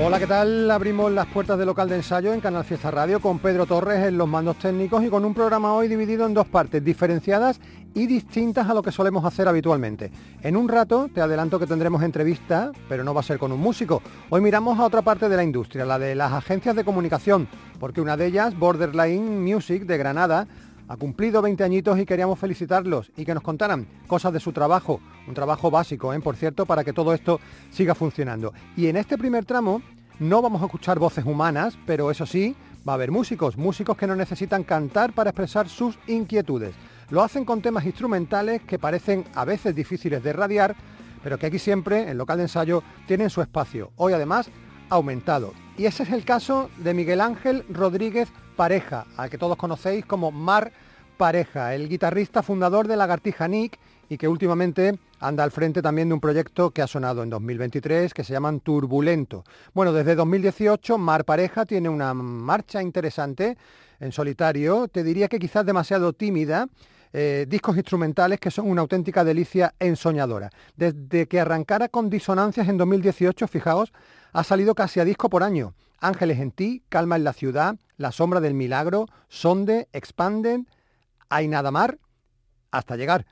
Hola, ¿qué tal? Abrimos las puertas del local de ensayo en Canal Fiesta Radio con Pedro Torres en los mandos técnicos y con un programa hoy dividido en dos partes diferenciadas y distintas a lo que solemos hacer habitualmente. En un rato te adelanto que tendremos entrevista, pero no va a ser con un músico. Hoy miramos a otra parte de la industria, la de las agencias de comunicación, porque una de ellas, Borderline Music de Granada, ha cumplido 20 añitos y queríamos felicitarlos y que nos contaran cosas de su trabajo, un trabajo básico, ¿eh? por cierto, para que todo esto siga funcionando. Y en este primer tramo no vamos a escuchar voces humanas, pero eso sí, va a haber músicos, músicos que no necesitan cantar para expresar sus inquietudes. Lo hacen con temas instrumentales que parecen a veces difíciles de radiar, pero que aquí siempre, en local de ensayo, tienen su espacio. Hoy además aumentado. Y ese es el caso de Miguel Ángel Rodríguez Pareja, al que todos conocéis como Mar Pareja, el guitarrista fundador de Lagartija Nick y que últimamente anda al frente también de un proyecto que ha sonado en 2023 que se llaman Turbulento. Bueno, desde 2018 Mar Pareja tiene una marcha interesante en solitario, te diría que quizás demasiado tímida, eh, discos instrumentales que son una auténtica delicia ensoñadora. Desde que arrancara con Disonancias en 2018, fijaos, ha salido casi a disco por año. Ángeles en ti, Calma en la ciudad, La sombra del milagro, Sonde, Expanden, Hay nada mar, hasta llegar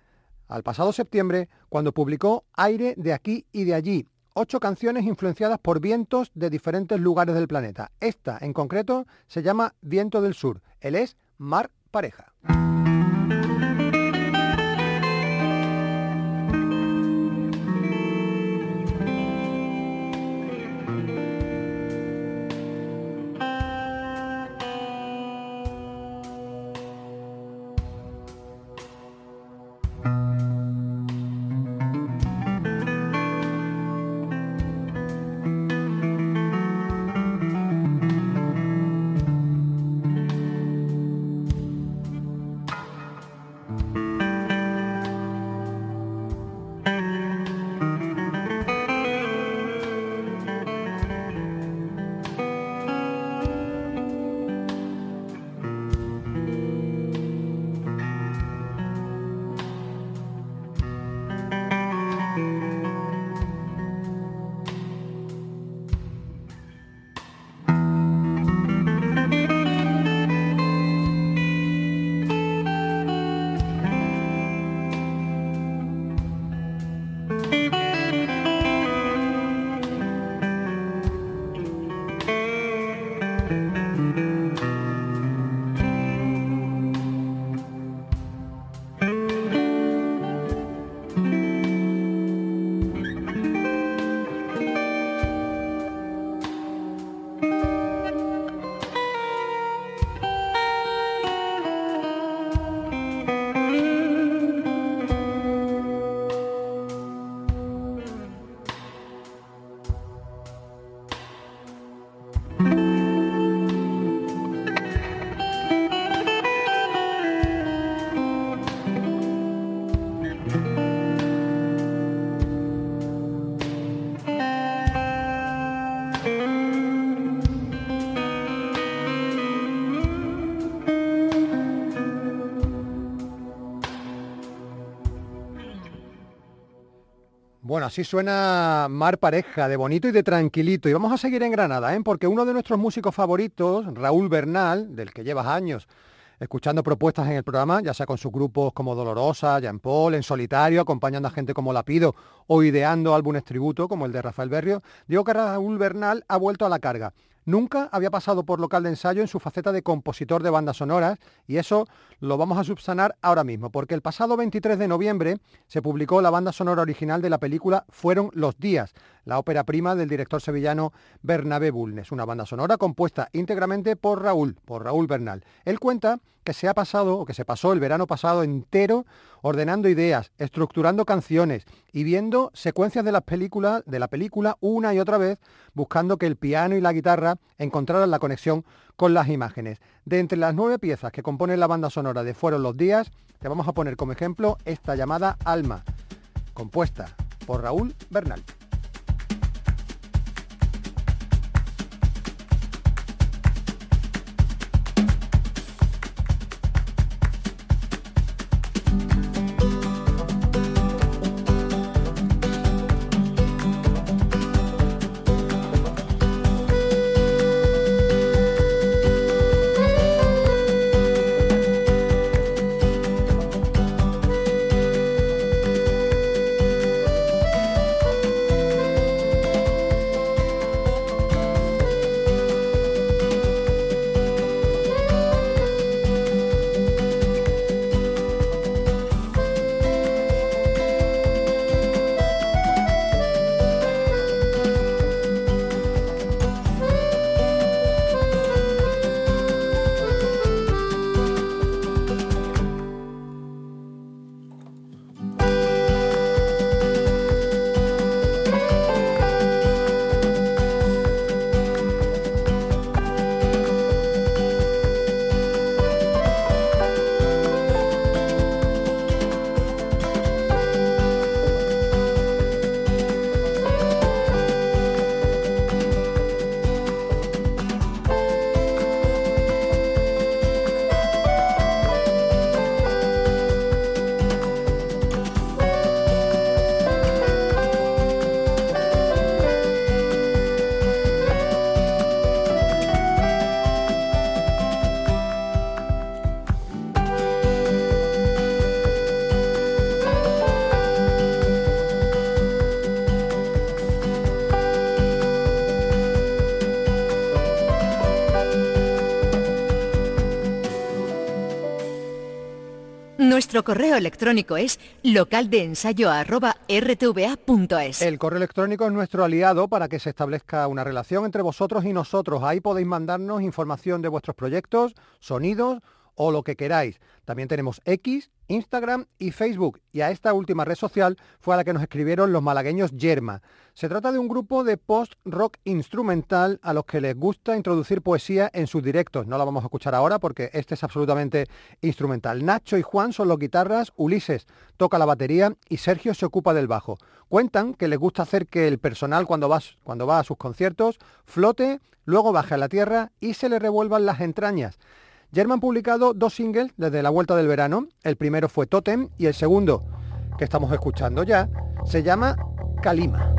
al pasado septiembre cuando publicó Aire de aquí y de allí, ocho canciones influenciadas por vientos de diferentes lugares del planeta. Esta en concreto se llama Viento del Sur. Él es Mar Pareja. Así suena Mar Pareja, de bonito y de tranquilito. Y vamos a seguir en Granada, ¿eh? porque uno de nuestros músicos favoritos, Raúl Bernal, del que llevas años escuchando propuestas en el programa, ya sea con sus grupos como Dolorosa, Jean Paul, en solitario, acompañando a gente como Lapido o ideando álbumes tributo como el de Rafael Berrio, digo que Raúl Bernal ha vuelto a la carga. Nunca había pasado por local de ensayo en su faceta de compositor de bandas sonoras y eso lo vamos a subsanar ahora mismo, porque el pasado 23 de noviembre se publicó la banda sonora original de la película Fueron los días, la ópera prima del director sevillano Bernabé Bulnes, una banda sonora compuesta íntegramente por Raúl, por Raúl Bernal. Él cuenta que se ha pasado o que se pasó el verano pasado entero ordenando ideas, estructurando canciones y viendo secuencias de las películas de la película una y otra vez, buscando que el piano y la guitarra encontraran la conexión con las imágenes. De entre las nueve piezas que componen la banda sonora de Fueron los días, te vamos a poner como ejemplo esta llamada Alma, compuesta por Raúl Bernal. Nuestro correo electrónico es localdeensayo.rtva.es. El correo electrónico es nuestro aliado para que se establezca una relación entre vosotros y nosotros. Ahí podéis mandarnos información de vuestros proyectos, sonidos o lo que queráis. También tenemos X, Instagram y Facebook. Y a esta última red social fue a la que nos escribieron los malagueños Yerma. Se trata de un grupo de post-rock instrumental a los que les gusta introducir poesía en sus directos. No la vamos a escuchar ahora porque este es absolutamente instrumental. Nacho y Juan son los guitarras, Ulises toca la batería y Sergio se ocupa del bajo. Cuentan que les gusta hacer que el personal cuando va, cuando va a sus conciertos flote, luego baje a la tierra y se le revuelvan las entrañas. German publicado dos singles desde la vuelta del verano. El primero fue Totem y el segundo, que estamos escuchando ya, se llama Kalima.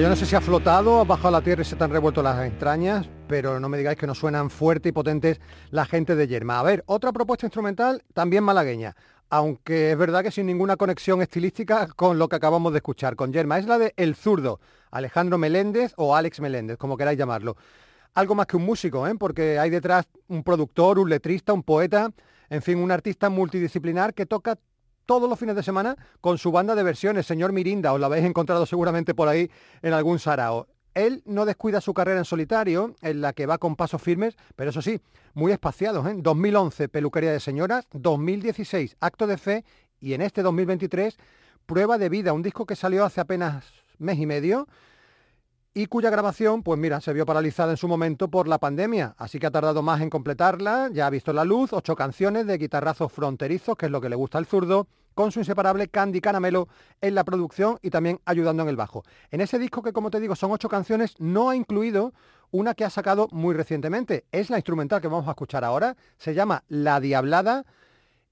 Yo no sé si ha flotado, ha bajado a la tierra y se te han revuelto las entrañas, pero no me digáis que no suenan fuertes y potentes la gente de Yerma. A ver, otra propuesta instrumental también malagueña. aunque es verdad que sin ninguna conexión estilística con lo que acabamos de escuchar con Yerma. Es la de El Zurdo, Alejandro Meléndez o Alex Meléndez, como queráis llamarlo. Algo más que un músico, ¿eh? porque hay detrás un productor, un letrista, un poeta, en fin, un artista multidisciplinar que toca todos los fines de semana con su banda de versiones, señor Mirinda, os lo habéis encontrado seguramente por ahí en algún sarao. Él no descuida su carrera en solitario, en la que va con pasos firmes, pero eso sí, muy espaciados. ¿eh? 2011, Peluquería de Señoras, 2016, Acto de Fe y en este 2023, Prueba de Vida, un disco que salió hace apenas mes y medio y cuya grabación, pues mira, se vio paralizada en su momento por la pandemia, así que ha tardado más en completarla, ya ha visto la luz, ocho canciones de guitarrazos fronterizos, que es lo que le gusta al zurdo, con su inseparable Candy Caramelo en la producción y también ayudando en el bajo. En ese disco que como te digo son ocho canciones, no ha incluido una que ha sacado muy recientemente. Es la instrumental que vamos a escuchar ahora, se llama La Diablada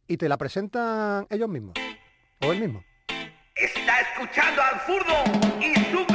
y te la presentan ellos mismos, o él mismo. Está escuchando al zurdo y su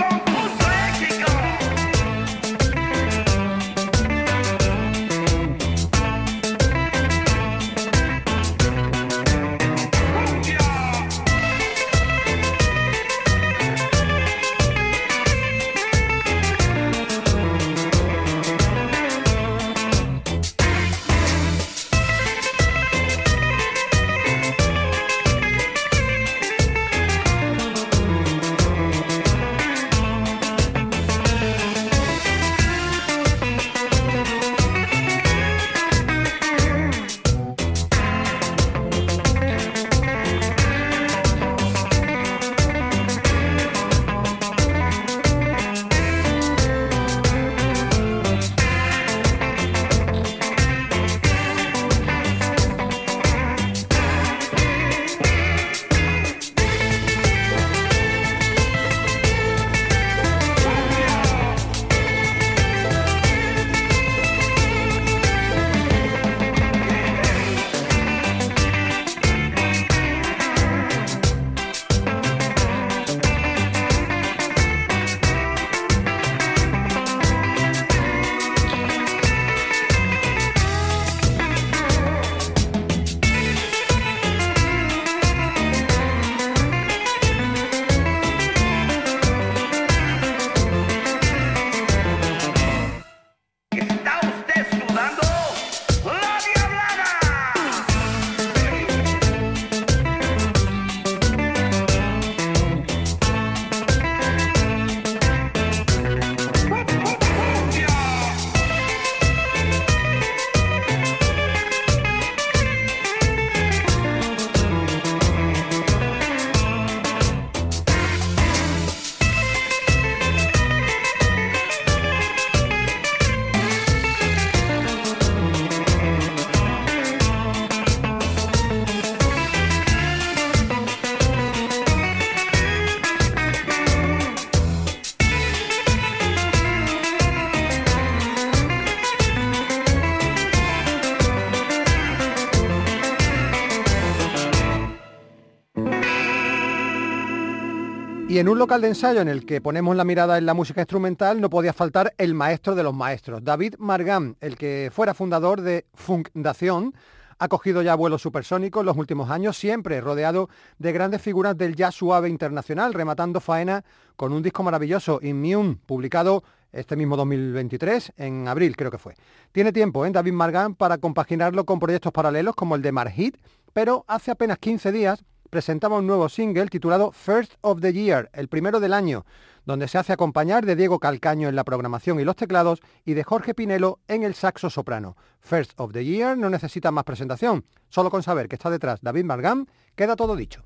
En un local de ensayo en el que ponemos la mirada en la música instrumental no podía faltar el maestro de los maestros, David Margam, el que fuera fundador de Fundación, ha cogido ya vuelos supersónicos los últimos años, siempre rodeado de grandes figuras del jazz suave internacional, rematando faena con un disco maravilloso, Immune, publicado este mismo 2023, en abril creo que fue. Tiene tiempo, ¿eh? David Margam, para compaginarlo con proyectos paralelos como el de Marhit, pero hace apenas 15 días presentaba un nuevo single titulado First of the Year, el primero del año, donde se hace acompañar de Diego Calcaño en la programación y los teclados y de Jorge Pinelo en el saxo soprano. First of the Year no necesita más presentación, solo con saber que está detrás David Margam queda todo dicho.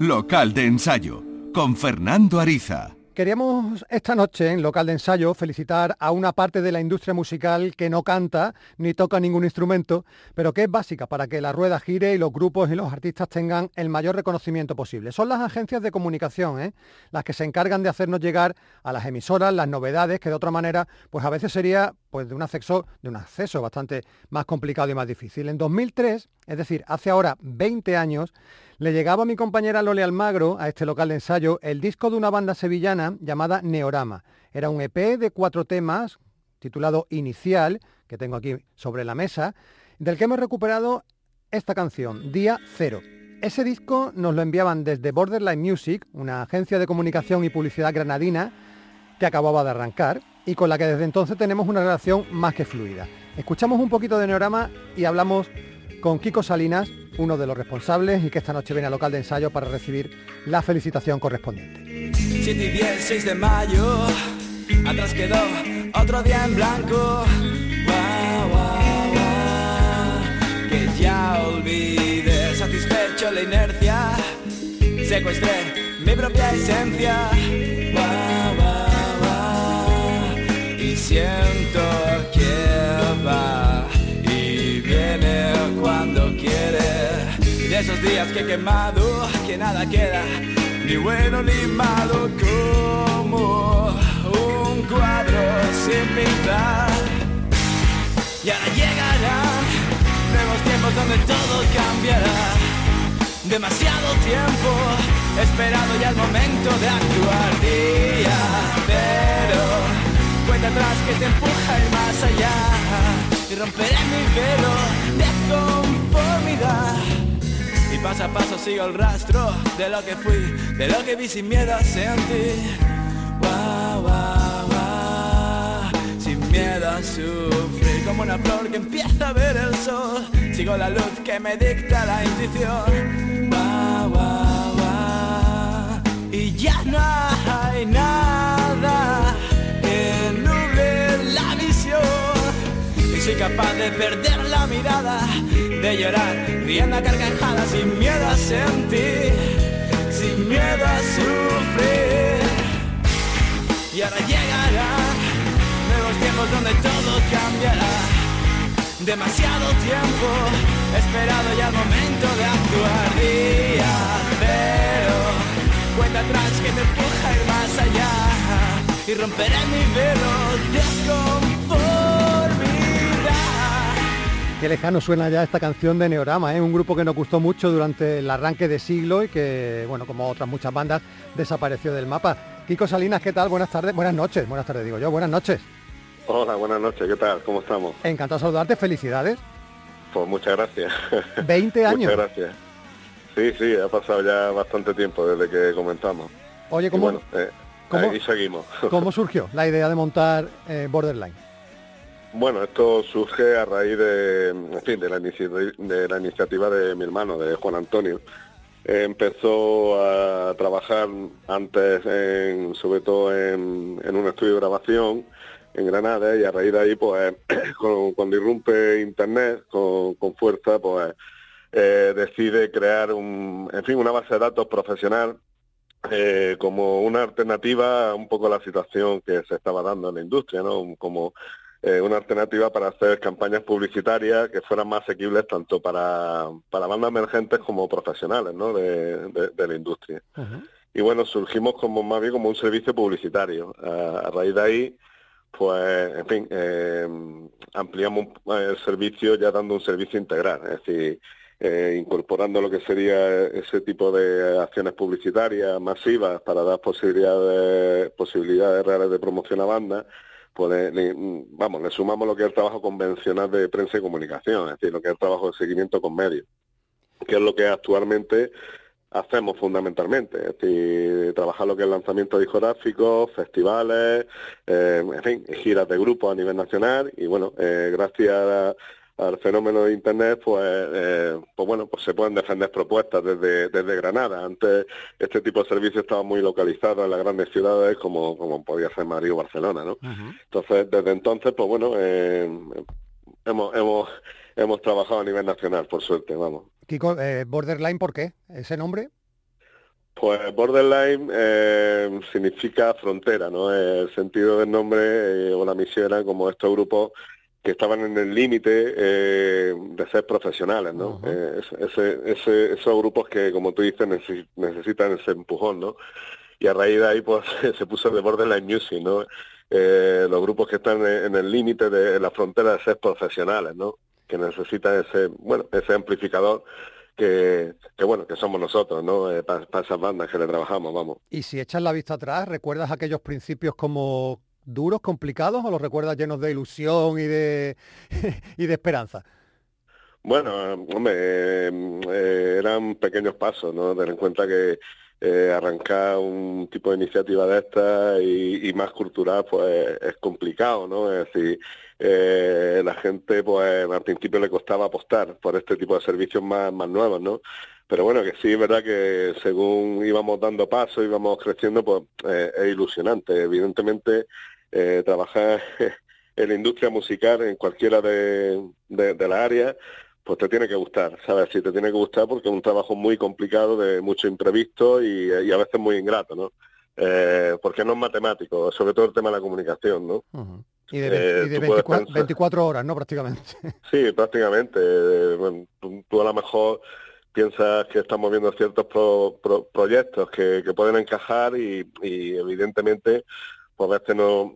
Local de ensayo, con Fernando Ariza. Queríamos esta noche en local de ensayo felicitar a una parte de la industria musical que no canta ni toca ningún instrumento, pero que es básica para que la rueda gire y los grupos y los artistas tengan el mayor reconocimiento posible. Son las agencias de comunicación, ¿eh? las que se encargan de hacernos llegar a las emisoras las novedades que de otra manera, pues a veces sería pues de un acceso, de un acceso bastante más complicado y más difícil. En 2003, es decir, hace ahora 20 años, le llegaba a mi compañera Lole Almagro, a este local de ensayo, el disco de una banda sevillana llamada Neorama. Era un EP de cuatro temas, titulado Inicial, que tengo aquí sobre la mesa, del que hemos recuperado esta canción, Día Cero. Ese disco nos lo enviaban desde Borderline Music, una agencia de comunicación y publicidad granadina que acababa de arrancar y con la que desde entonces tenemos una relación más que fluida. Escuchamos un poquito de Neorama y hablamos con Kiko Salinas, uno de los responsables y que esta noche viene al local de ensayo para recibir la felicitación correspondiente. 7 y 10, 6 de mayo, atrás quedó otro día en blanco. Guau, guau, guau, que ya satisfecho la inercia, secuestré mi propia esencia. De esos días que he quemado, que nada queda, ni bueno ni malo, como un cuadro sin pintar. Y ahora llegarán nuevos tiempos donde todo cambiará. Demasiado tiempo esperado ya el momento de actuar. Día cero, cuenta atrás que te empuja y más allá. Y romperé mi velo paso a paso sigo el rastro de lo que fui, de lo que vi sin miedo a sentir. Guau, guau, guau, sin miedo a sufrir, como una flor que empieza a ver el sol. Sigo la luz que me dicta la intuición. Guau, guau, guau, y ya no hay nada soy capaz de perder la mirada, de llorar, riendo a carcajadas, sin miedo a sentir, sin miedo a sufrir. Y ahora llegarán nuevos tiempos donde todo cambiará. Demasiado tiempo esperado ya el momento de actuar. Día cero, cuenta atrás que me empuja ir más allá. Y romperé mi velo de Qué lejano suena ya esta canción de Neorama, ¿eh? un grupo que nos gustó mucho durante el arranque de siglo y que, bueno, como otras muchas bandas, desapareció del mapa. Kiko Salinas, ¿qué tal? Buenas tardes, buenas noches, buenas tardes digo yo, buenas noches. Hola, buenas noches, ¿qué tal? ¿Cómo estamos? Encantado de saludarte, felicidades. Pues muchas gracias. 20 años. Muchas gracias. Sí, sí, ha pasado ya bastante tiempo desde que comenzamos. Oye, Y ¿cómo, bueno, eh, cómo- ahí seguimos. ¿cómo surgió la idea de montar eh, Borderline? Bueno, esto surge a raíz de, en fin, de la, iniciativa de mi hermano, de Juan Antonio. Empezó a trabajar antes, en- sobre todo en, un estudio de grabación en Granada y a raíz de ahí, pues, con- cuando irrumpe Internet con, con fuerza, pues, eh, decide crear un, en fin, una base de datos profesional eh, como una alternativa a un poco la situación que se estaba dando en la industria, ¿no? Como eh, una alternativa para hacer campañas publicitarias que fueran más asequibles tanto para, para bandas emergentes como profesionales ¿no? de, de- de la industria. Y bueno, surgimos como más bien como un servicio publicitario. A, a raíz de ahí, pues, en fin, eh, ampliamos el servicio ya dando un servicio integral, es decir, eh, incorporando lo que sería ese tipo de acciones publicitarias masivas para dar posibilidades, posibilidades reales de promoción a bandas, pues le- vamos, le sumamos lo que es el trabajo convencional de prensa y comunicación, es decir, lo que es el trabajo de seguimiento con medios, que es lo que actualmente hacemos fundamentalmente, es decir, trabajar lo que es lanzamiento discográficos, festivales, eh, en fin, giras de grupos a nivel nacional y bueno, eh, gracias a- al fenómeno de internet, pues, eh, pues bueno, pues se pueden defender propuestas desde, desde Granada. Antes este tipo de servicios estaba muy localizado en las grandes ciudades como, como podía ser Madrid o Barcelona, ¿no? Entonces, desde entonces, pues bueno, eh, hemos, hemos, hemos trabajado a nivel nacional, por suerte, vamos. Kiko, eh, Borderline, ¿por qué? ¿Ese nombre? Pues borderline eh, significa frontera, ¿no? El sentido del nombre eh, o la misión era como estos grupos que estaban en el límite eh, de ser profesionales, ¿no? Eh, ese- ese- esos grupos que, como tú dices, necesi- necesitan ese empujón, ¿no? Y a raíz de ahí, pues, se puso de Borderline Music, ¿no? Eh, los grupos que están en en el límite de en la frontera de ser profesionales, ¿no? Que necesitan ese, bueno, ese amplificador que, que bueno, que somos nosotros, ¿no? para esas bandas que le trabajamos, vamos. Y si echas la vista atrás, ¿recuerdas aquellos principios como duros, complicados o los recuerdas llenos de ilusión y de, y de esperanza? Bueno, hombre, eh, eh, eran pequeños pasos, ¿no? Tener en cuenta que eh, arrancar un tipo de iniciativa de esta y, y más cultural, pues es complicado, ¿no? Es decir, la gente, pues al principio le costaba apostar por este tipo de servicios más, más nuevos, ¿no? Pero bueno, que sí es verdad que según íbamos dando pasos, íbamos creciendo, pues es ilusionante. Evidentemente, eh, trabajar en la industria musical, en cualquiera de, de, de las áreas, pues te tiene que gustar, ¿sabes? Sí, te tiene que gustar porque es un trabajo muy complicado, de mucho imprevisto y, y a veces muy ingrato, ¿no? Eh, porque no es matemático, sobre todo el tema de la comunicación, ¿no? Y de, Eh, y de tú puedes 24, pensar- 24 horas, ¿no? Prácticamente. Sí, prácticamente. Eh, bueno, tú, tú a lo mejor piensas que estamos viendo ciertos pro- pro- proyectos que, que pueden encajar y, y evidentemente pues a veces no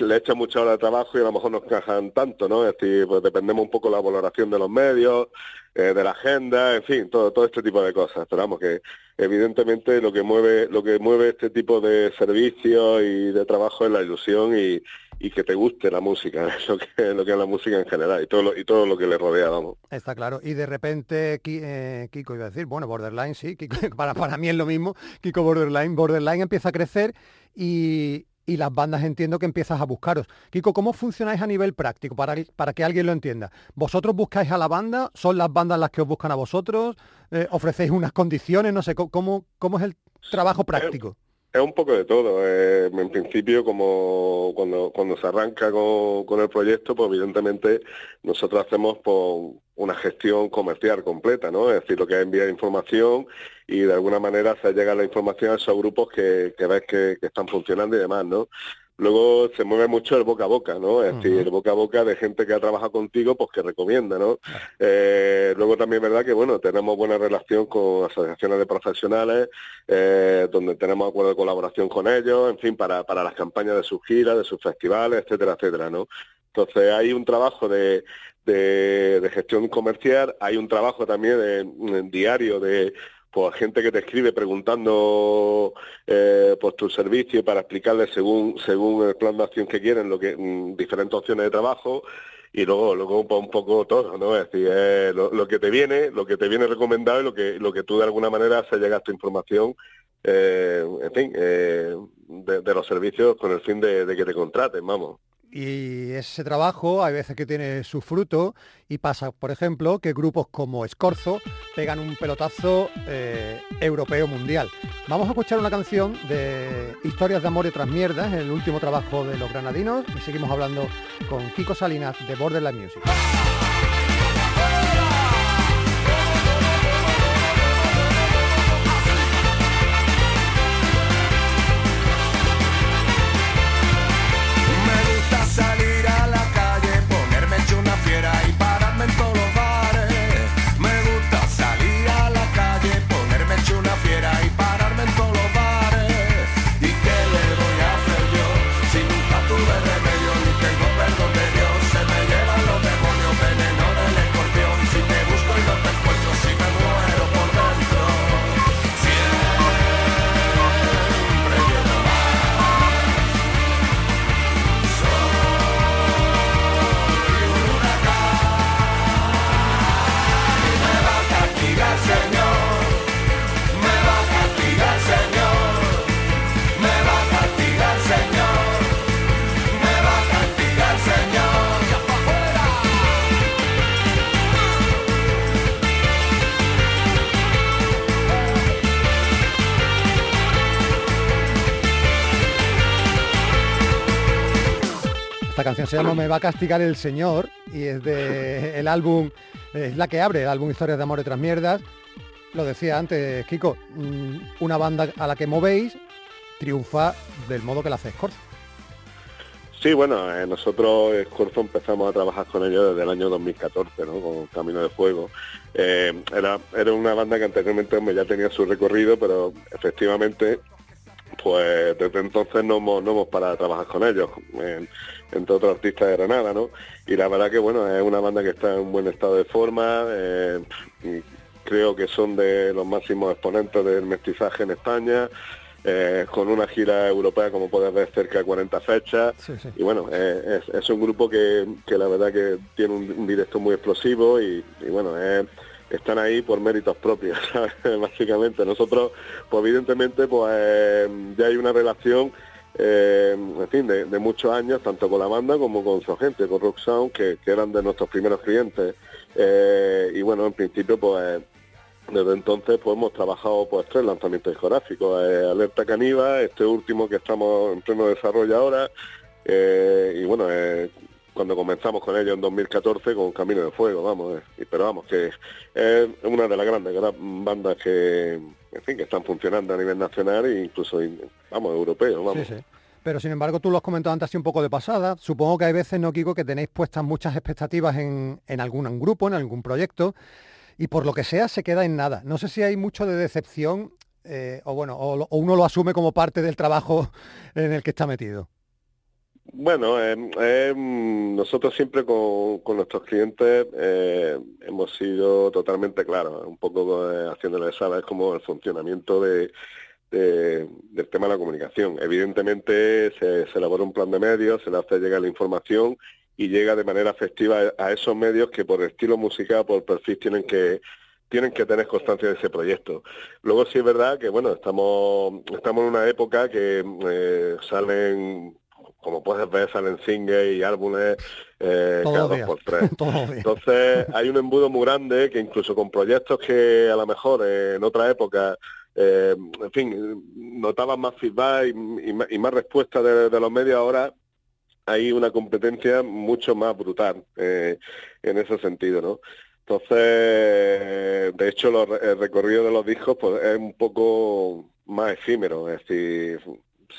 le echan mucha hora de trabajo y a lo mejor no encajan tanto, ¿no? Es decir, pues dependemos un poco de la valoración de los medios, eh, de la agenda, en fin, todo, todo este tipo de cosas. Esperamos que evidentemente lo que mueve, lo que mueve este tipo de servicios y de trabajo es la ilusión y, y que te guste la música, es lo que, lo que es la música en general y todo lo, y todo lo que le rodea, vamos. Está claro. Y de repente, eh, Kiko iba a decir, bueno, Borderline sí, Kiko- para, para mí es lo mismo, Kiko Borderline, Borderline empieza a crecer y, y las bandas entiendo que empiezas a buscaros. Kiko, ¿cómo funcionáis a nivel práctico para, para que alguien lo entienda? ¿Vosotros buscáis a la banda? ¿Son las bandas las que os buscan a vosotros? Eh, ¿Ofrecéis unas condiciones? No sé, ¿cómo- ¿cómo, cómo es el trabajo práctico? Es un poco de todo. eh, en principio, como cuando, cuando se arranca con, el proyecto, pues evidentemente nosotros hacemos pues, una gestión comercial completa, ¿no? Es decir, lo que es enviar información y de alguna manera se llega la información a esos grupos que, que ves que están funcionando y demás, ¿no? Luego se mueve mucho el boca a boca, ¿no? Es decir, el boca a boca de gente que ha trabajado contigo, pues que recomienda, ¿no? Eh, luego también es verdad que, bueno, tenemos buena relación con asociaciones de profesionales, eh, donde tenemos acuerdo de colaboración con ellos, en fin, para, para las campañas de sus giras, de sus festivales, etcétera, etcétera, ¿no? Entonces hay un trabajo de, de, de gestión comercial, hay un trabajo también de, diario de pues gente que te escribe preguntando eh, por tu servicio para explicarles según según el plan de acción que quieren lo que mm, diferentes opciones de trabajo y luego luego pues, un poco todo no es decir lo, lo que te viene lo que te viene recomendado y lo que lo que tú de alguna manera haces llegar esta información eh, en fin eh, de, de los servicios con el fin de que te contraten vamos Y ese trabajo hay veces que tiene su fruto y pasa, por ejemplo, que grupos como Escorzo pegan un pelotazo eh, europeo mundial. Vamos a escuchar una canción de Historias de amor y otras mierdas, el último trabajo de los granadinos, y seguimos hablando con Kiko Salinas de Borderline Music. Canción se llama Me va a castigar el Señor y es de el álbum, es la que abre el álbum Historias de amor y otras mierdas. lo decía antes, Kiko, mm, una banda a la que movéis triunfa del modo que la hace Scorzo. Sí, bueno, eh, nosotros Scorzo empezamos a trabajar con ellos desde el año 2014, ¿no? Con Camino de Fuego. Eh, era, era una banda que anteriormente ya tenía su recorrido, pero efectivamente pues desde entonces no hemos, no hemos parado trabajar con ellos, entre otros artistas de Granada, ¿no? Y la verdad que bueno, es una banda que está en un buen estado de forma, eh, creo que son de los máximos exponentes del mestizaje en España, eh, con una gira europea como puedes ver cerca de 40 fechas. Y bueno es, un grupo que, la verdad que tiene un, directo muy explosivo y, y bueno están ahí por méritos propios básicamente. Nosotros pues evidentemente pues ya hay una relación eh, en fin, de, muchos años, tanto con la banda como con su gente, con Rock Sound, que, eran de nuestros primeros clientes. Eh, y bueno, en principio, pues desde entonces pues hemos trabajado pues tres lanzamientos discográficos, eh, Alerta Caniva, este último que estamos en pleno desarrollo ahora, y bueno, cuando comenzamos con ellos en 2014 con Camino de Fuego, vamos, pero vamos, que es una de las grandes bandas que, en fin, que están funcionando a nivel nacional e incluso, vamos, europeo, vamos. Pero sin embargo, tú lo has comentado antes así un poco de pasada. Supongo que hay veces, ¿no, Kiko, que tenéis puestas muchas expectativas en, en algún grupo, en algún proyecto, y por lo que sea se queda en nada. No sé si hay mucho de decepción, eh, o bueno, o uno lo asume como parte del trabajo en el que está metido. Bueno, em, em, nosotros siempre con, nuestros clientes eh, hemos sido totalmente claros, un poco eh, haciéndoles saber como el funcionamiento de, del tema de la comunicación. Evidentemente se, elabora un plan de medios, se le hace llegar la información y llega de manera efectiva a esos medios que por estilo musical, por perfil tienen que tienen que tener constancia de ese proyecto. Luego sí es verdad que bueno, estamos estamos en una época que eh, salen como puedes ver, salen singles y álbumes eh, cada dos por tres. Entonces hay un embudo muy grande que incluso con proyectos que a lo mejor en otra época eh, en fin, notaban más feedback y, más respuesta de, los medios ahora hay una competencia mucho más brutal eh, en ese sentido, ¿no? Entonces, de hecho, el recorrido de los discos pues, es un poco más efímero, es decir,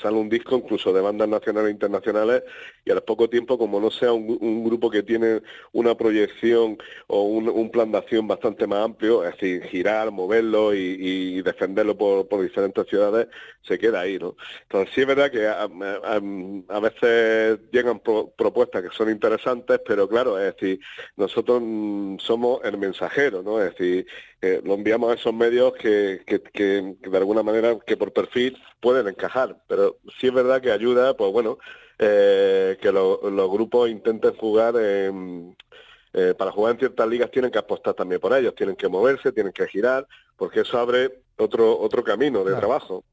sale un disco incluso de bandas nacionales e internacionales y al poco tiempo, como no sea un, grupo que tiene una proyección o un, plan de acción bastante más amplio, es decir, girar, moverlo y, defenderlo por, diferentes ciudades, se queda ahí, ¿no? Entonces sí es verdad que a, veces llegan propuestas que son interesantes, pero claro, es decir, nosotros mm, somos el mensajero, ¿no? Es decir, eh, lo enviamos a esos medios que, que, de alguna manera que por perfil pueden encajar, pero sí es verdad que ayuda, pues bueno, eh, que los grupos intenten jugar en, eh, para jugar en ciertas ligas tienen que apostar también por ellos, tienen que moverse, tienen que girar, porque eso abre otro otro camino de trabajo.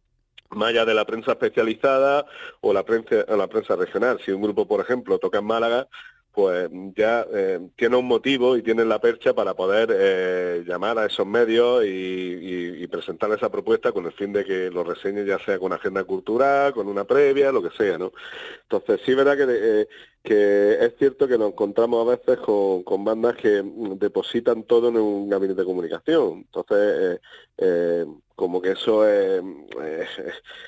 Más allá de la prensa especializada o la prensa, o la prensa regional. Si un grupo, por ejemplo, toca en Málaga, pues ya eh, tiene un motivo y tiene la percha para poder eh, llamar a esos medios y, presentar esa propuesta con el fin de que lo reseñe ya sea con agenda cultural, con una previa, lo que sea, ¿no? Entonces sí, verdad que, eh, que es cierto que nos encontramos a veces con, con bandas que depositan todo en un gabinete de comunicación. Entonces, como que eso es,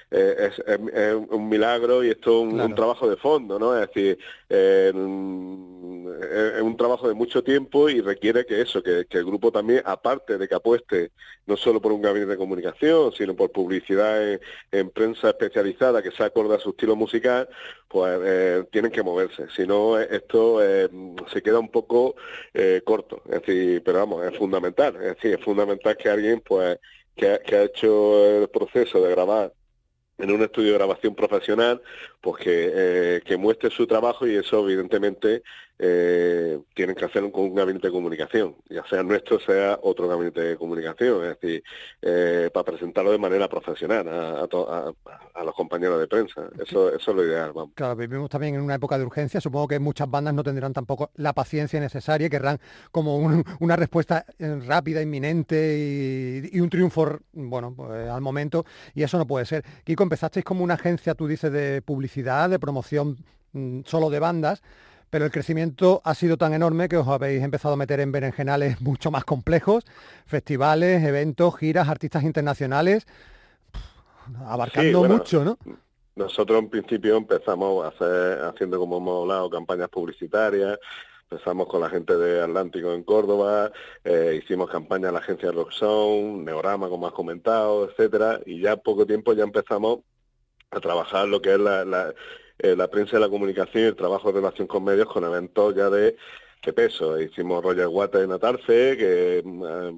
es, un milagro y esto es un, trabajo de fondo, ¿no? Es decir, es un trabajo de mucho tiempo y requiere que eso, que, el grupo también, aparte de que apueste no solo por un gabinete de comunicación, sino por publicidad en, prensa especializada que se acorde a su estilo musical, pues eh, tienen que moverse. Si no, esto eh, se queda un poco eh, corto. Es decir, pero vamos, es fundamental. Es decir, es fundamental que alguien, pues, que ha, hecho el proceso de grabar en un estudio de grabación profesional, pues que, eh, que muestre su trabajo y eso evidentemente eh, tienen que hacerlo con un gabinete de comunicación, ya sea nuestro, sea otro gabinete de comunicación, es decir, eh, para presentarlo de manera profesional a, los compañeros de prensa. Eso, eso es lo ideal. Vamos. Claro, vivimos también en una época de urgencia, supongo que muchas bandas no tendrán tampoco la paciencia necesaria, querrán como una respuesta eh, rápida, inminente y, un triunfo, bueno, pues, al momento, y eso no puede ser. Kiko, empezasteis como una agencia, tú dices, de publicidad, de promoción mm, solo de bandas, pero el crecimiento ha sido tan enorme que os habéis empezado a meter en berenjenales mucho más complejos, festivales, eventos, giras, artistas internacionales, abarcando mucho, ¿no? Nosotros en principio empezamos a hacer, haciendo como hemos hablado, campañas publicitarias, empezamos con la gente de Atlántico en Córdoba, eh, hicimos campaña en la agencia Rocksound, Neorama, como has comentado, etcétera, y ya poco tiempo ya empezamos a trabajar lo que es la, eh, la, prensa y la comunicación y el trabajo de relación con medios con eventos ya de, qué peso. Hicimos Roger Water en Atarfe, que eh,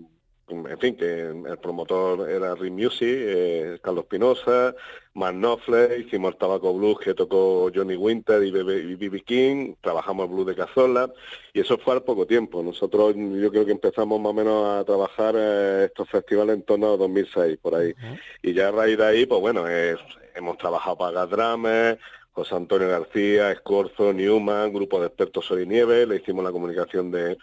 en fin, que el promotor era Ring Music, eh, Carlos Pinoza, Mark Knopfler, hicimos el Tabaco Blues que tocó Johnny Winter y B.B. King, trabajamos el blues de Cazola y eso fue al poco tiempo. Nosotros yo creo que empezamos más o menos a trabajar eh, estos festivales en torno a 2006, por ahí. Y ya a raíz de ahí, pues bueno, hemos trabajado para Gadrames, José Antonio García, Escorzo, Newman, grupo de expertos Sol Nieve, le hicimos la comunicación de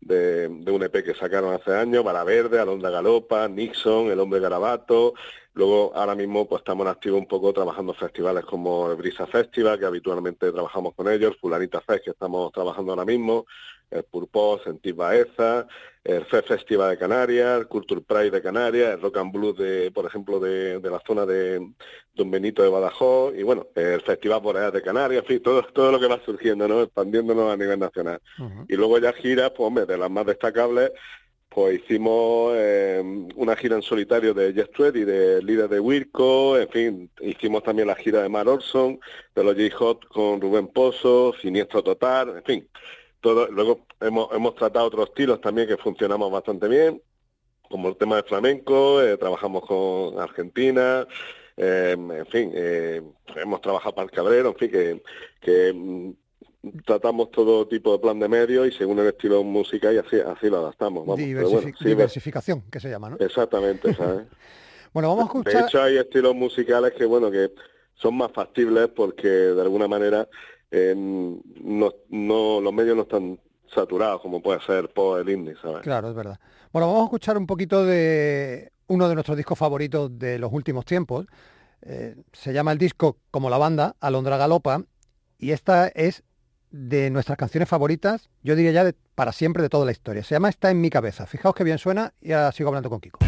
de, un EP que sacaron hace años, Vara Verde, Alondra Galopa, Nixon, El Hombre Garabato. Luego, ahora mismo, pues estamos activos un poco trabajando festivales como el Brisa Festival, que habitualmente trabajamos con ellos, Fulanita Fest, que estamos trabajando ahora mismo, el Purpose en Baeza, el Fest Festival de Canarias, el Culture Pride de Canarias, el Rock and Blues, de, por ejemplo, de, la zona de Don Benito de Badajoz, y bueno, el Festival Boreal de Canarias, en fin, todo, todo lo que va surgiendo, ¿no? expandiéndonos a nivel nacional. Y luego ya giras, pues hombre, de las más destacables, pues hicimos eh, una gira en solitario de Jet y de líder de Wirko, en fin, hicimos también la gira de Mar Orson, de los J-Hot con Rubén Pozo, Siniestro Total, en fin, luego hemos, hemos tratado otros estilos también que funcionamos bastante bien, como el tema de flamenco, eh, trabajamos con Argentina, eh, en fin, hemos trabajado para el Cabrero, en fin, que, que mm, tratamos todo tipo de plan de medios y según el estilo musical y así, así lo adaptamos. diversificación, que se llama, ¿no? Exactamente, ¿sabes? bueno, vamos a escuchar... De hecho, hay estilos musicales que, bueno, que son más factibles porque de alguna manera eh, no, no, los medios no están saturados como puede ser por el indie, ¿sabes? Claro, es verdad. Bueno, vamos a escuchar un poquito de uno de nuestros discos favoritos de los últimos tiempos. Eh, se llama el disco como la banda, Alondra Galopa, y esta es de nuestras canciones favoritas, yo diría ya de, para siempre de toda la historia. Se llama Está en mi cabeza. Fijaos que bien suena y ahora sigo hablando con Kiko.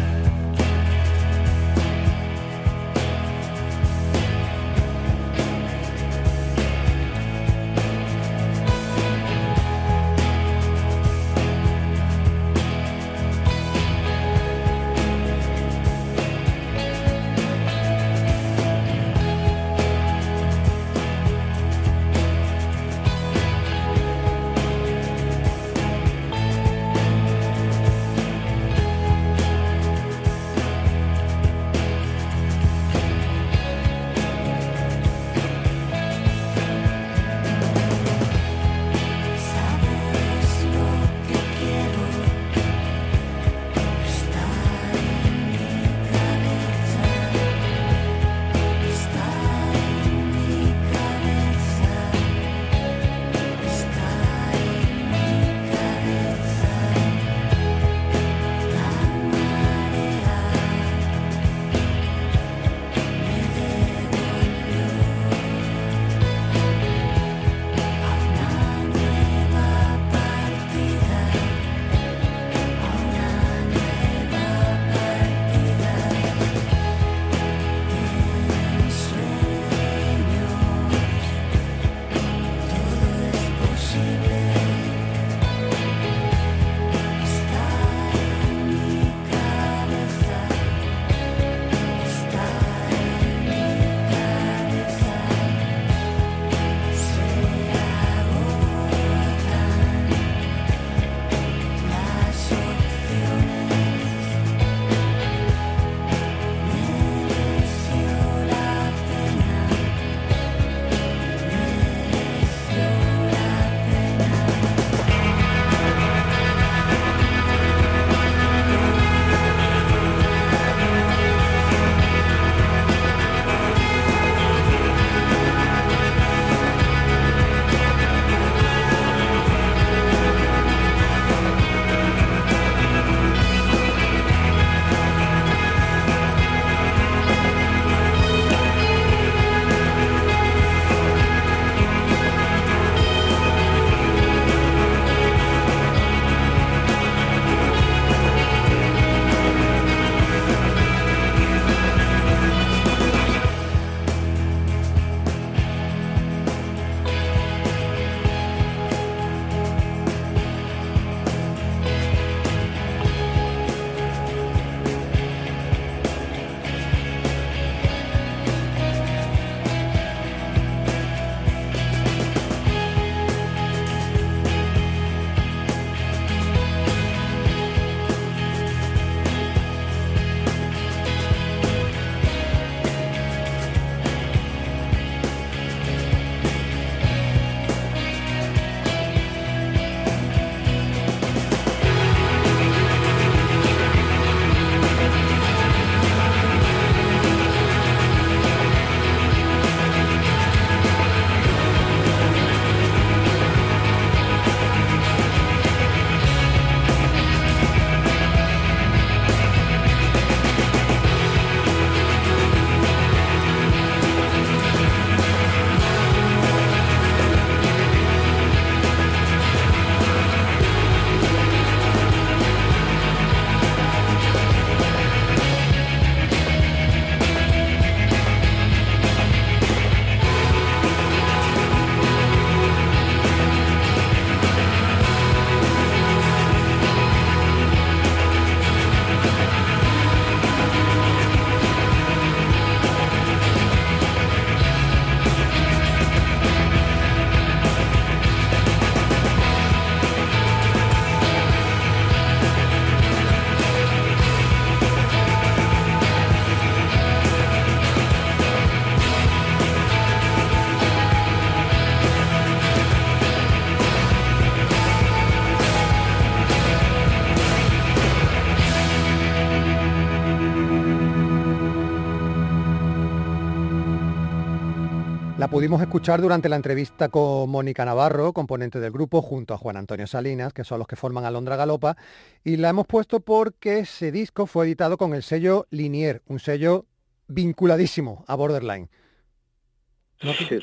Pudimos escuchar durante la entrevista con Mónica Navarro, componente del grupo, junto a Juan Antonio Salinas, que son los que forman Alondra Galopa, y la hemos puesto porque ese disco fue editado con el sello Linier, un sello vinculadísimo a Borderline.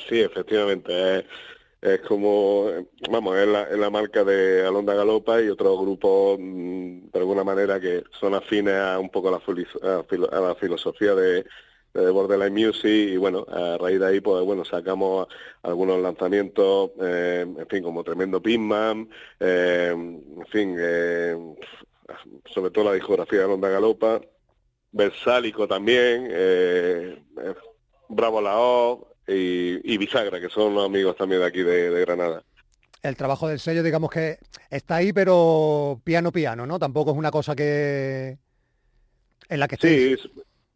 Sí, efectivamente. Es, como, vamos, es la, marca de Alondra Galopa y otros grupos, mm, de alguna manera, que son afines a un poco a la, la filosofía de, de Borderline Music y bueno, a raíz de ahí pues bueno, sacamos algunos lanzamientos, eh, en fin, como Tremendo Pitman, eh, en fin, eh, sobre todo la discografía de Alondra Galopa, Versálico también, eh, eh, Bravo la O y, y Bisagra, que son los amigos también de aquí de, de Granada. El trabajo del sello, digamos que está ahí, pero piano piano, ¿no? Tampoco es una cosa que en la que Sí, estéis.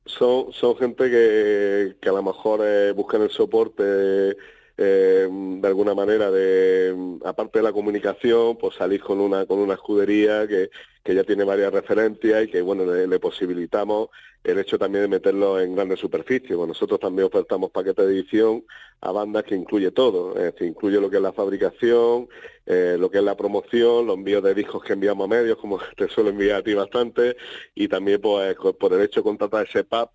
Son, son gente que, que a lo mejor eh, buscan el soporte eh, de alguna manera de, aparte de la comunicación, pues salir con una, con una escudería que, que ya tiene varias referencias y que bueno, le, posibilitamos el hecho también de meterlo en grandes superficies. Bueno, nosotros también ofertamos paquetes de edición a bandas que incluye todo, es decir, incluye lo que es la fabricación, eh, lo que es la promoción, los envíos de discos que enviamos a medios, como te suelo enviar a ti bastante, y también pues por el hecho de contratar ese pub,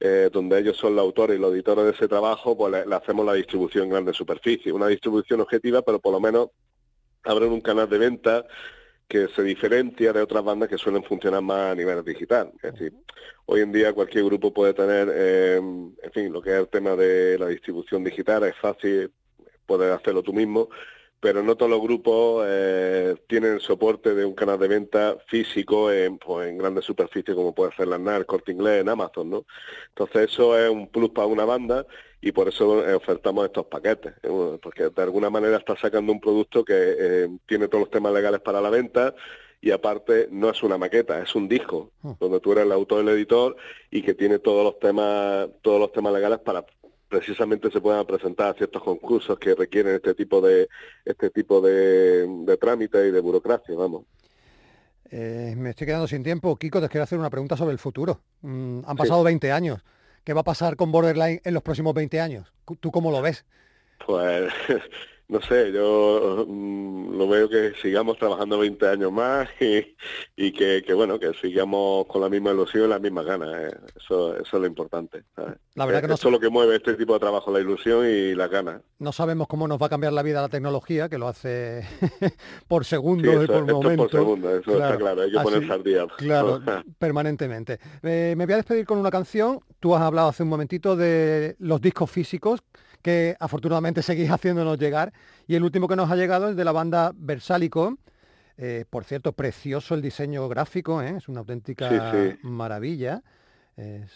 eh, donde ellos son los autores y los editores de ese trabajo, pues le, le hacemos la distribución en grandes superficies, una distribución objetiva, pero por lo menos abren un canal de venta que se diferencia de otras bandas que suelen funcionar más a nivel digital. Es decir, hoy en día cualquier grupo puede tener, eh, en fin, lo que es el tema de la distribución digital, es fácil, puedes hacerlo tú mismo, pero no todos los grupos eh, tienen el soporte de un canal de venta físico en, pues, en grandes superficies como puede ser la NAR, Corte Inglés, en Amazon, ¿no? Entonces eso es un plus para una banda y por eso ofertamos estos paquetes, eh, porque de alguna manera está sacando un producto que eh, tiene todos los temas legales para la venta y aparte no es una maqueta, es un disco, donde tú eres el autor y el editor y que tiene todos los temas, todos los temas legales para precisamente se puedan presentar ciertos concursos que requieren este tipo de este tipo de, de trámites y de burocracia, vamos. Eh, me estoy quedando sin tiempo. Kiko, te quiero hacer una pregunta sobre el futuro. Mm, han pasado 20 años. ¿Qué va a pasar con Borderline en los próximos 20 años? ¿Tú cómo lo ves? Pues no sé, yo mm, lo veo que sigamos trabajando 20 años más y, y que, que, bueno, que sigamos con la misma ilusión y las mismas ganas. eh. Eso, eso es lo importante. ¿sabes? La verdad que no Eso es lo que mueve este tipo de trabajo, la ilusión y las ganas. No sabemos cómo nos va a cambiar la vida la tecnología, que lo hace por Sí, segundo y por esto es momento. por segundo, eso está claro, hay que así- ponerse al día. Claro, permanentemente. Eh, me voy a despedir con una canción. Tú has hablado hace un momentito de los discos físicos que afortunadamente seguís haciéndonos llegar. Y el último que nos ha llegado es de la banda Versálico. Eh, por cierto, precioso el diseño gráfico, ¿eh? es una auténtica Sí, sí. maravilla. Es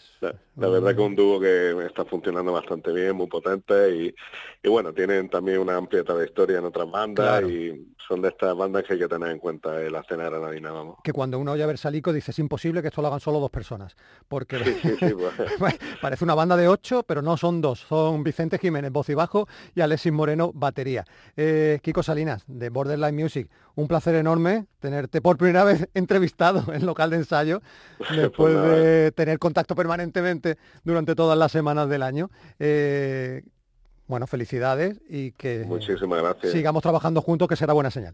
La, verdad que es un dúo que está funcionando bastante bien, muy potente y, y bueno, tienen también una amplia trayectoria en otras bandas Claro. y son de estas bandas que hay que tener en cuenta en la escena granadina, vamos. que cuando uno oye a Versalico dice es imposible que esto lo hagan solo dos personas, porque Sí, sí, sí, pues, parece una banda de ocho, pero no son dos, son Vicente Jiménez, voz y bajo, y Alexis Moreno, batería. Eh, Kiko Salinas, de Borderline Music, un placer enorme tenerte por primera vez entrevistado en local de ensayo, después Pues nada. de tener contacto permanentemente durante todas las semanas del año. Eh, bueno, felicidades y que muchísimas gracias. sigamos trabajando juntos, que será buena señal.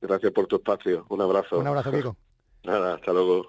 Gracias por tu espacio. Un abrazo. Un abrazo, Kiko. Nada, hasta luego.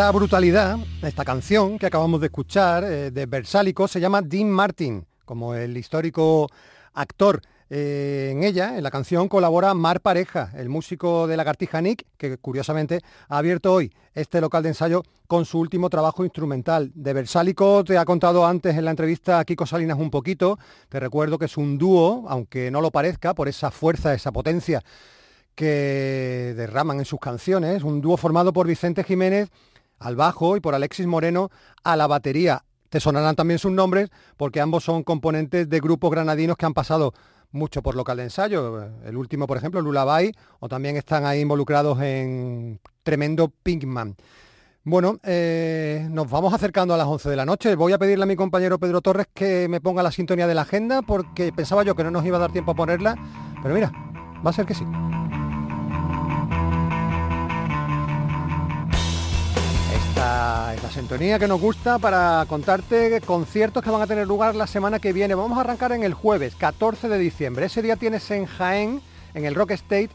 Esta brutalidad, esta canción que acabamos de escuchar eh, de Versálico se llama Dean Martin, como el histórico actor. Eh, en ella, en la canción, colabora Mar Pareja, el músico de Lagartija Nick, que curiosamente ha abierto hoy este local de ensayo con su último trabajo instrumental. De Versálico te ha contado antes en la entrevista a Kiko Salinas un poquito. Te recuerdo que es un dúo, aunque no lo parezca, por esa fuerza, esa potencia que derraman en sus canciones. Un dúo formado por Vicente Jiménez al bajo y por Alexis Moreno a la batería. Te sonarán también sus nombres porque ambos son componentes de grupos granadinos que han pasado mucho por local de ensayo. El último, por ejemplo, Lullaby, o también están ahí involucrados en tremendo Pinkman. Bueno, eh, nos vamos acercando a las 11 de la noche. Voy a pedirle a mi compañero Pedro Torres que me ponga la sintonía de la agenda porque pensaba yo que no nos iba a dar tiempo a ponerla, pero mira, va a ser que sí. La sintonía que nos gusta para contarte conciertos que van a tener lugar la semana que viene. Vamos a arrancar en el jueves 14 de diciembre. Ese día tienes en Jaén, en el Rock State,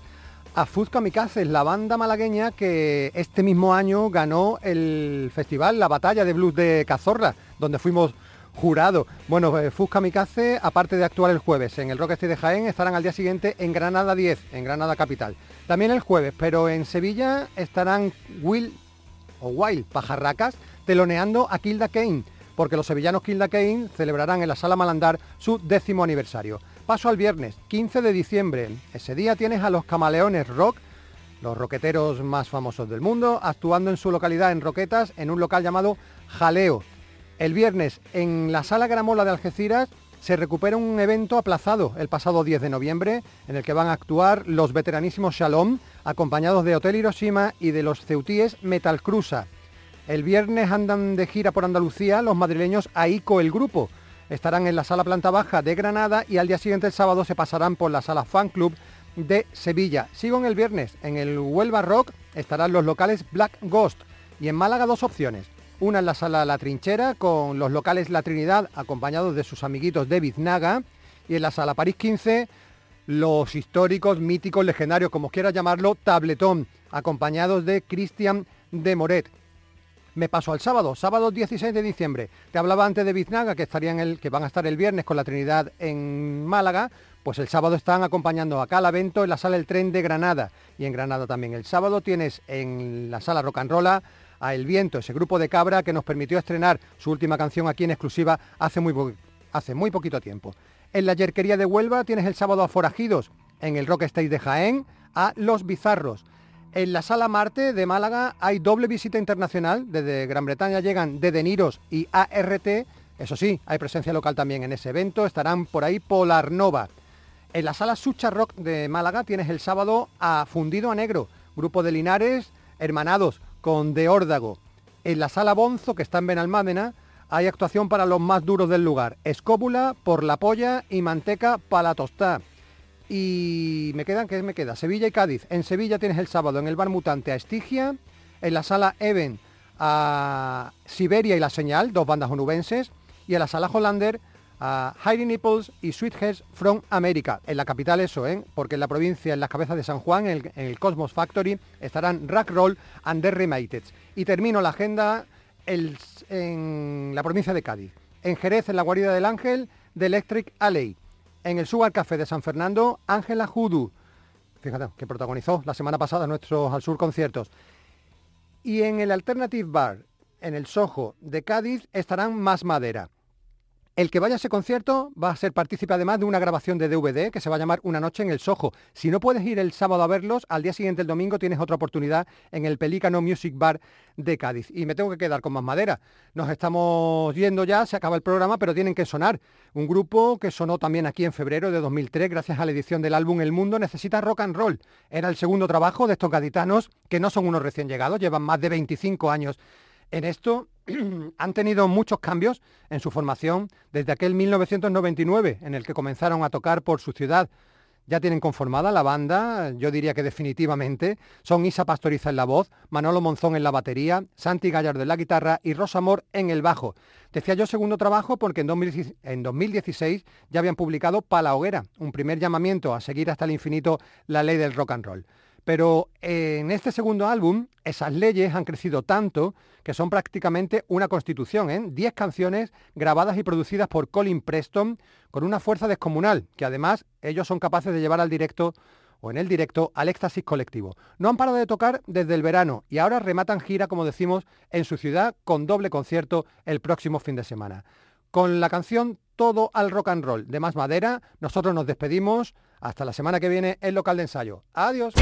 a Fuz Kamikazes, la banda malagueña que este mismo año ganó el festival La Batalla de Blues de Cazorla, donde fuimos jurado. Bueno, eh, Fuz Kamikaze, aparte de actuar el jueves en el Rock State de Jaén, estarán al día siguiente en Granada 10, en Granada Capital. También el jueves, pero en Sevilla estarán Will o Wild Pajarracas teloneando a Kilda Kane, porque los sevillanos Kilda Kane celebrarán en la Sala Malandar su décimo aniversario. Paso al viernes, 15 de diciembre. Ese día tienes a los Camaleones Rock, los roqueteros más famosos del mundo, actuando en su localidad en Roquetas, en un local llamado Jaleo. El viernes, en la Sala Gramola de Algeciras, se recupera un evento aplazado el pasado 10 de noviembre, en el que van a actuar los veteranísimos Shalom, acompañados de Hotel Hiroshima y de los ceutíes Metal Cruza. El viernes andan de gira por Andalucía los madrileños AICO el grupo. Estarán en la sala planta baja de Granada y al día siguiente el sábado se pasarán por la sala Fan Club de Sevilla. Sigo en el viernes. En el Huelva Rock estarán los locales Black Ghost y en Málaga dos opciones. Una en la sala La Trinchera con los locales La Trinidad acompañados de sus amiguitos de Biznaga y en la sala París 15 los históricos, míticos, legendarios, como quiera llamarlo, Tabletón, acompañados de Cristian de Moret. Me paso al sábado, sábado 16 de diciembre. Te hablaba antes de Biznaga, que, estarían el, que van a estar el viernes con la Trinidad en Málaga, pues el sábado están acompañando acá al evento en la sala El Tren de Granada. Y en Granada también. El sábado tienes en la sala Rock and Rolla a El Viento, ese grupo de cabra que nos permitió estrenar su última canción aquí en exclusiva hace muy, hace muy poquito tiempo. En la Yerquería de Huelva tienes el sábado a Forajidos, en el Rock Stage de Jaén a Los Bizarros. En la Sala Marte de Málaga hay doble visita internacional, desde Gran Bretaña llegan De Deniros y ART, eso sí, hay presencia local también en ese evento, estarán por ahí Polar Nova. En la Sala Sucha Rock de Málaga tienes el sábado a Fundido a Negro, grupo de Linares, hermanados con De Órdago. En la Sala Bonzo, que está en Benalmádena, hay actuación para los más duros del lugar. Escóbula por la polla y manteca para la tostada. Y me quedan, ¿qué me queda? Sevilla y Cádiz. En Sevilla tienes el sábado en el Bar Mutante a Estigia, en la sala Even a Siberia y La Señal, dos bandas onubenses, y en la sala Hollander a Heidi Nipples y Sweetheads from America. En la capital eso, ¿eh? porque en la provincia, en las cabezas de San Juan, en el, Cosmos Factory, estarán Rack Roll and The Remated. Y termino la agenda en la provincia de Cádiz. En Jerez, en la guarida del Ángel, de Electric Alley. En el Sugar Café de San Fernando, Ángela Judu. Fíjate, que protagonizó la semana pasada nuestros Al Sur conciertos. Y en el Alternative Bar, en el Soho de Cádiz, estarán Más Madera. El que vaya a ese concierto va a ser partícipe además de una grabación de DVD que se va a llamar Una noche en el Soho. Si no puedes ir el sábado a verlos, al día siguiente, el domingo, tienes otra oportunidad en el Pelícano Music Bar de Cádiz. Y me tengo que quedar con más madera. Nos estamos yendo ya, se acaba el programa, pero tienen que sonar. Un grupo que sonó también aquí en febrero de 2003 gracias a la edición del álbum El Mundo Necesita Rock and Roll. Era el segundo trabajo de estos gaditanos, que no son unos recién llegados, llevan más de 25 años en esto han tenido muchos cambios en su formación desde aquel 1999 en el que comenzaron a tocar por su ciudad. Ya tienen conformada la banda, yo diría que definitivamente. Son Isa Pastoriza en la voz, Manolo Monzón en la batería, Santi Gallardo en la guitarra y Rosa Amor en el bajo. Decía yo segundo trabajo porque en 2016 ya habían publicado Pa la Hoguera, un primer llamamiento a seguir hasta el infinito la ley del rock and roll. Pero eh, en este segundo álbum, esas leyes han crecido tanto que son prácticamente una constitución, ¿eh? Diez canciones grabadas y producidas por Colin Preston con una fuerza descomunal, que además ellos son capaces de llevar al directo o en el directo al éxtasis colectivo. No han parado de tocar desde el verano y ahora rematan gira, como decimos, en su ciudad con doble concierto el próximo fin de semana. Con la canción Todo al Rock and Roll de Más Madera, nosotros nos despedimos. Hasta la semana que viene en local de ensayo. Adiós.